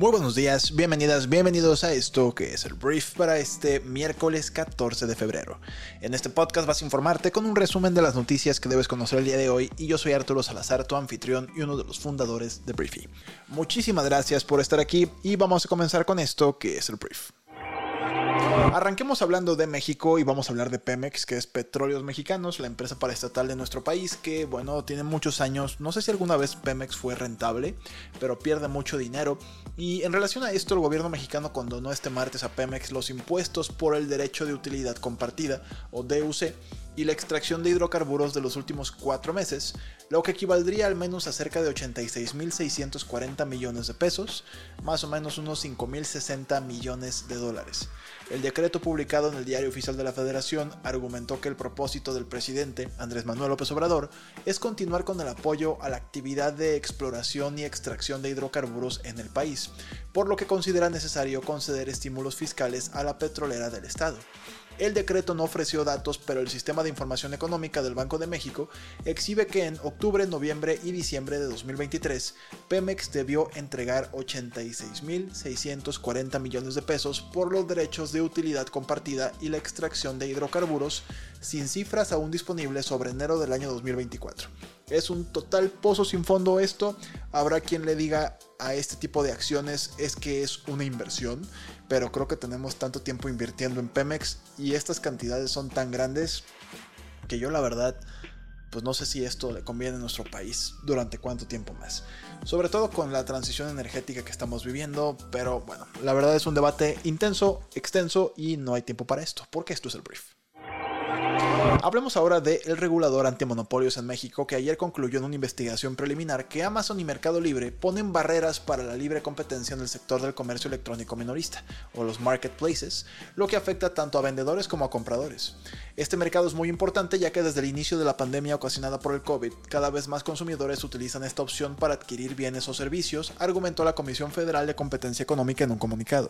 Muy buenos días, bienvenidas, bienvenidos a esto que es el brief para este miércoles 14 de febrero. En este podcast vas a informarte con un resumen de las noticias que debes conocer el día de hoy y yo soy Arturo Salazar, tu anfitrión y uno de los fundadores de Briefy. Muchísimas gracias por estar aquí y vamos a comenzar con esto que es el brief. Arranquemos hablando de México y vamos a hablar de Pemex, que es Petróleos Mexicanos, la empresa paraestatal de nuestro país, que bueno, tiene muchos años, no sé si alguna vez Pemex fue rentable, pero pierde mucho dinero. Y en relación a esto, el gobierno mexicano condonó este martes a Pemex los impuestos por el derecho de utilidad compartida, o DUC, y la extracción de hidrocarburos de los últimos cuatro meses, lo que equivaldría al menos a cerca de 86.640 millones de pesos, más o menos unos 5.060 millones de dólares. El decreto publicado en el Diario Oficial de la Federación argumentó que el propósito del presidente, Andrés Manuel López Obrador, es continuar con el apoyo a la actividad de exploración y extracción de hidrocarburos en el país, por lo que considera necesario conceder estímulos fiscales a la petrolera del Estado. El decreto no ofreció datos, pero el Sistema de Información Económica del Banco de México exhibe que en octubre, noviembre y diciembre de 2023, Pemex debió entregar 86.640 millones de pesos por los derechos de utilidad compartida y la extracción de hidrocarburos, sin cifras aún disponibles sobre enero del año 2024. Es un total pozo sin fondo esto. Habrá quien le diga a este tipo de acciones es que es una inversión, pero creo que tenemos tanto tiempo invirtiendo en Pemex y estas cantidades son tan grandes que yo la verdad pues no sé si esto le conviene a nuestro país durante cuánto tiempo más. Sobre todo con la transición energética que estamos viviendo, pero bueno, la verdad es un debate intenso, extenso y no hay tiempo para esto, porque esto es el brief. Hablemos ahora del regulador antimonopolios en México que ayer concluyó en una investigación preliminar que Amazon y Mercado Libre ponen barreras para la libre competencia en el sector del comercio electrónico minorista, o los marketplaces, lo que afecta tanto a vendedores como a compradores. Este mercado es muy importante ya que desde el inicio de la pandemia ocasionada por el COVID, cada vez más consumidores utilizan esta opción para adquirir bienes o servicios, argumentó la Comisión Federal de Competencia Económica en un comunicado.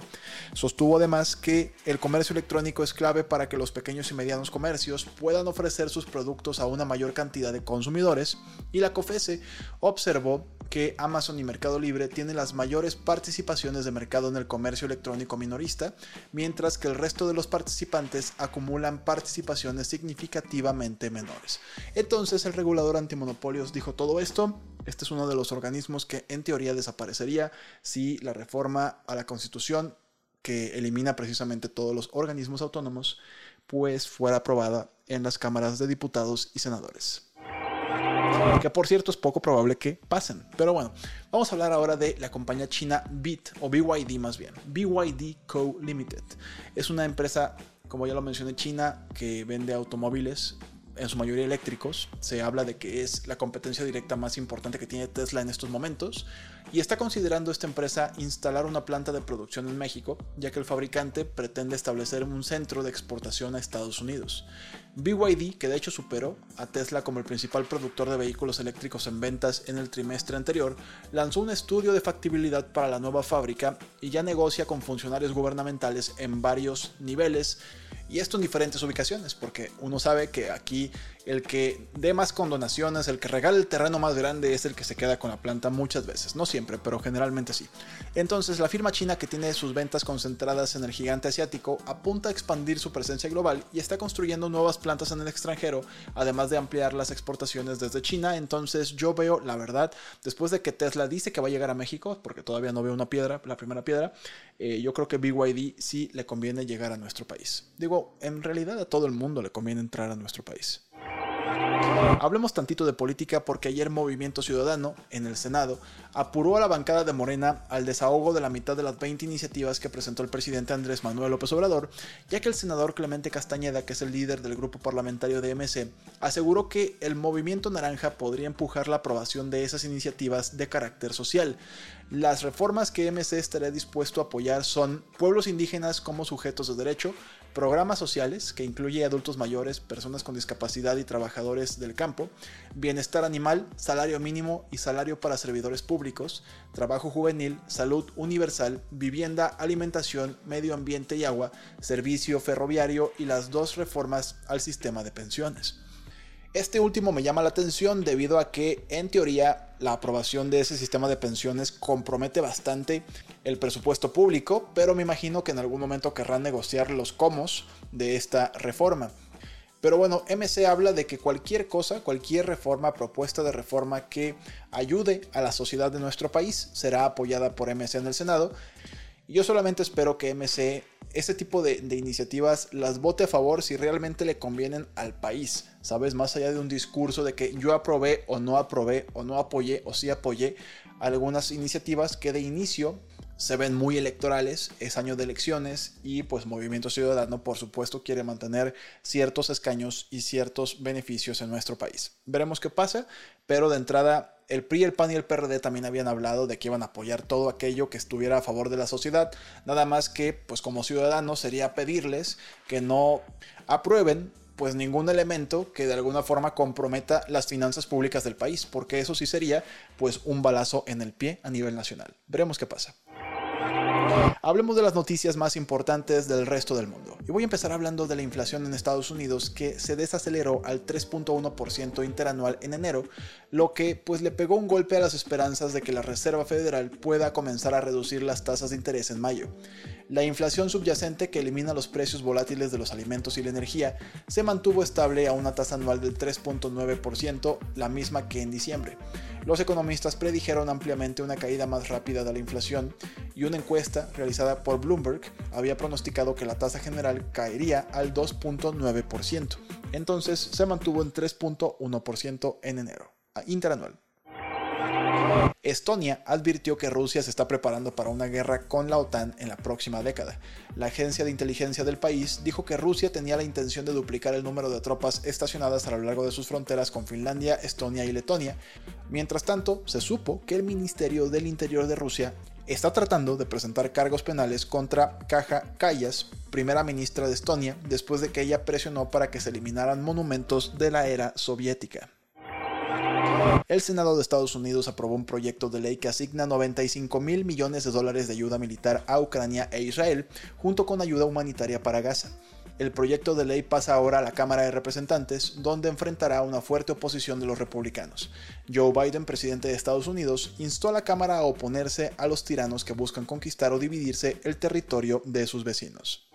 Sostuvo además que el comercio electrónico es clave para que los pequeños y medianos comercios puedan ofrecer sus productos a una mayor cantidad de consumidores y la COFESE observó que Amazon y Mercado Libre tienen las mayores participaciones de mercado en el comercio electrónico minorista, mientras que el resto de los participantes acumulan participaciones significativamente menores. Entonces el regulador antimonopolios dijo todo esto, este es uno de los organismos que en teoría desaparecería si la reforma a la constitución que elimina precisamente todos los organismos autónomos, pues fuera aprobada en las cámaras de diputados y senadores. Que por cierto es poco probable que pasen. Pero bueno, vamos a hablar ahora de la compañía china BIT, o BYD más bien. BYD Co. Limited. Es una empresa, como ya lo mencioné, china que vende automóviles en su mayoría eléctricos. Se habla de que es la competencia directa más importante que tiene Tesla en estos momentos. Y está considerando esta empresa instalar una planta de producción en México, ya que el fabricante pretende establecer un centro de exportación a Estados Unidos. BYD, que de hecho superó a Tesla como el principal productor de vehículos eléctricos en ventas en el trimestre anterior, lanzó un estudio de factibilidad para la nueva fábrica y ya negocia con funcionarios gubernamentales en varios niveles y esto en diferentes ubicaciones, porque uno sabe que aquí el que dé más condonaciones, el que regale el terreno más grande es el que se queda con la planta muchas veces, no siempre, pero generalmente sí. Entonces, la firma china que tiene sus ventas concentradas en el gigante asiático apunta a expandir su presencia global y está construyendo nuevas plantas en el extranjero, además de ampliar las exportaciones desde China. Entonces, yo veo, la verdad, después de que Tesla dice que va a llegar a México, porque todavía no veo una piedra, la primera piedra, eh, yo creo que BYD sí le conviene llegar a nuestro país. Digo, en realidad a todo el mundo le conviene entrar a nuestro país. Hablemos tantito de política porque ayer Movimiento Ciudadano, en el Senado, apuró a la bancada de Morena al desahogo de la mitad de las 20 iniciativas que presentó el presidente Andrés Manuel López Obrador, ya que el senador Clemente Castañeda, que es el líder del grupo parlamentario de MC, aseguró que el Movimiento Naranja podría empujar la aprobación de esas iniciativas de carácter social. Las reformas que MC estaría dispuesto a apoyar son pueblos indígenas como sujetos de derecho, programas sociales, que incluye adultos mayores, personas con discapacidad y trabajadores del campo, bienestar animal, salario mínimo y salario para servidores públicos, trabajo juvenil, salud universal, vivienda, alimentación, medio ambiente y agua, servicio ferroviario y las dos reformas al sistema de pensiones. Este último me llama la atención debido a que en teoría la aprobación de ese sistema de pensiones compromete bastante el presupuesto público, pero me imagino que en algún momento querrán negociar los comos de esta reforma. Pero bueno, MC habla de que cualquier cosa, cualquier reforma, propuesta de reforma que ayude a la sociedad de nuestro país será apoyada por MC en el Senado. Y yo solamente espero que MC ese tipo de, iniciativas las vote a favor si realmente le convienen al país, ¿sabes? Más allá de un discurso de que yo aprobé o no aprobé o no apoyé o sí apoyé algunas iniciativas que de inicio se ven muy electorales, es año de elecciones y pues Movimiento Ciudadano por supuesto quiere mantener ciertos escaños y ciertos beneficios en nuestro país. Veremos qué pasa, pero de entrada el PRI, el PAN y el PRD también habían hablado de que iban a apoyar todo aquello que estuviera a favor de la sociedad, nada más que pues como ciudadanos sería pedirles que no aprueben pues ningún elemento que de alguna forma comprometa las finanzas públicas del país, porque eso sí sería pues un balazo en el pie a nivel nacional. Veremos qué pasa. Hablemos de las noticias más importantes del resto del mundo. Y voy a empezar hablando de la inflación en Estados Unidos que se desaceleró al 3.1% interanual en enero, lo que pues le pegó un golpe a las esperanzas de que la Reserva Federal pueda comenzar a reducir las tasas de interés en mayo. La inflación subyacente que elimina los precios volátiles de los alimentos y la energía se mantuvo estable a una tasa anual del 3.9%, la misma que en diciembre. Los economistas predijeron ampliamente una caída más rápida de la inflación y una encuesta realizada por Bloomberg había pronosticado que la tasa general caería al 2.9%. Entonces se mantuvo en 3.1% en enero, interanual. Estonia advirtió que Rusia se está preparando para una guerra con la OTAN en la próxima década. La agencia de inteligencia del país dijo que Rusia tenía la intención de duplicar el número de tropas estacionadas a lo largo de sus fronteras con Finlandia, Estonia y Letonia. Mientras tanto, se supo que el Ministerio del Interior de Rusia está tratando de presentar cargos penales contra Kaja Kallas, primera ministra de Estonia, después de que ella presionó para que se eliminaran monumentos de la era soviética. El Senado de Estados Unidos aprobó un proyecto de ley que asigna 95 mil millones de dólares de ayuda militar a Ucrania e Israel, junto con ayuda humanitaria para Gaza. El proyecto de ley pasa ahora a la Cámara de Representantes, donde enfrentará una fuerte oposición de los republicanos. Joe Biden, presidente de Estados Unidos, instó a la Cámara a oponerse a los tiranos que buscan conquistar o dividirse el territorio de sus vecinos.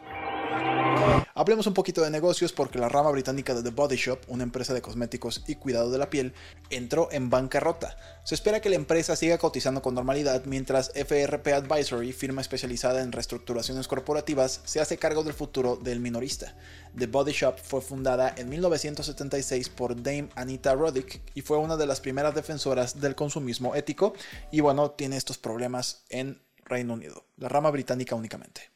Hablemos un poquito de negocios porque la rama británica de The Body Shop, una empresa de cosméticos y cuidado de la piel, entró en bancarrota. Se espera que la empresa siga cotizando con normalidad mientras FRP Advisory, firma especializada en reestructuraciones corporativas, se hace cargo del futuro del minorista. The Body Shop fue fundada en 1976 por Dame Anita Roddick y fue una de las primeras defensoras del consumismo ético y bueno, tiene estos problemas en Reino Unido, la rama británica únicamente.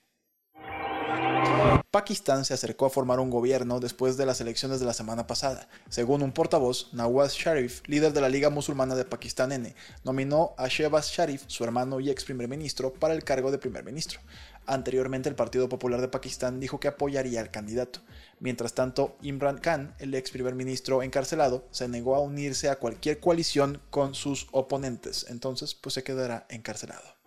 Pakistán se acercó a formar un gobierno después de las elecciones de la semana pasada. Según un portavoz, Nawaz Sharif, líder de la Liga Musulmana de Pakistán N, nominó a Shehbaz Sharif, su hermano y ex primer ministro, para el cargo de primer ministro. Anteriormente, el Partido Popular de Pakistán dijo que apoyaría al candidato. Mientras tanto, Imran Khan, el ex primer ministro encarcelado, se negó a unirse a cualquier coalición con sus oponentes. Entonces, pues se quedará encarcelado.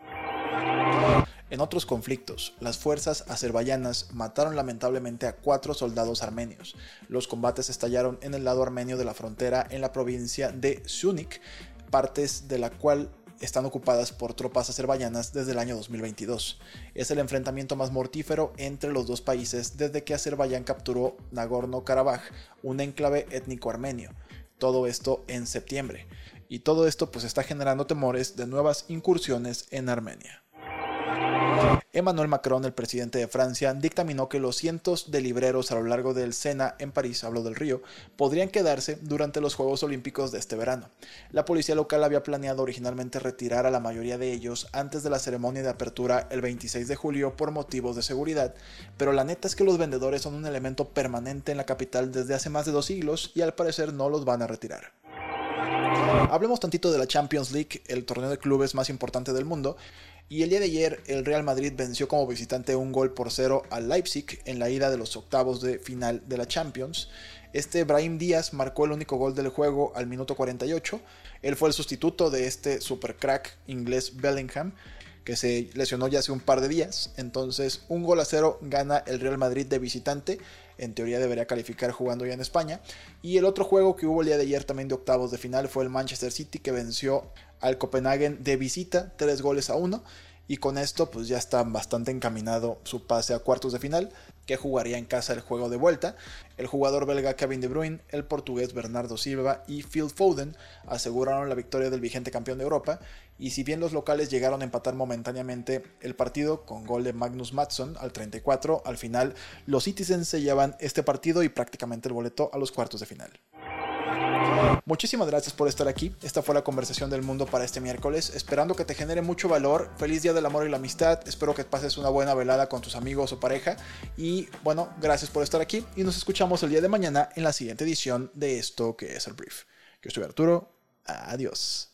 En otros conflictos, las fuerzas azerbaiyanas mataron lamentablemente a cuatro soldados armenios. Los combates estallaron en el lado armenio de la frontera en la provincia de Sunik, partes de la cual están ocupadas por tropas azerbaiyanas desde el año 2022. Es el enfrentamiento más mortífero entre los dos países desde que Azerbaiyán capturó Nagorno-Karabaj, un enclave étnico armenio. Todo esto en septiembre. Y todo esto pues está generando temores de nuevas incursiones en Armenia. Emmanuel Macron, el presidente de Francia, dictaminó que los cientos de libreros a lo largo del Sena en París, hablo del río, podrían quedarse durante los Juegos Olímpicos de este verano. La policía local había planeado originalmente retirar a la mayoría de ellos antes de la ceremonia de apertura el 26 de julio por motivos de seguridad, pero la neta es que los vendedores son un elemento permanente en la capital desde hace más de dos siglos y al parecer no los van a retirar. Hablemos tantito de la Champions League, el torneo de clubes más importante del mundo. Y el día de ayer el Real Madrid venció como visitante un gol por cero al Leipzig en la ida de los octavos de final de la Champions. Este Brahim Díaz marcó el único gol del juego al minuto 48. Él fue el sustituto de este super crack inglés Bellingham que se lesionó ya hace un par de días. Entonces, un gol a cero gana el Real Madrid de visitante. En teoría debería calificar jugando ya en España. Y el otro juego que hubo el día de ayer también de octavos de final fue el Manchester City que venció al Copenhagen de visita, tres goles a uno. Y con esto pues ya está bastante encaminado su pase a cuartos de final que jugaría en casa el juego de vuelta. El jugador belga Kevin De Bruyne, el portugués Bernardo Silva y Phil Foden aseguraron la victoria del vigente campeón de Europa. Y si bien los locales llegaron a empatar momentáneamente el partido con gol de Magnus Matson al 34, al final los Citizens se llevan este partido y prácticamente el boleto a los cuartos de final. Muchísimas gracias por estar aquí. Esta fue la conversación del mundo para este miércoles. Esperando que te genere mucho valor. Feliz Día del Amor y la Amistad. Espero que pases una buena velada con tus amigos o pareja. Y bueno, gracias por estar aquí. Y nos escuchamos el día de mañana en la siguiente edición de esto que es el brief. Yo soy Arturo. Adiós.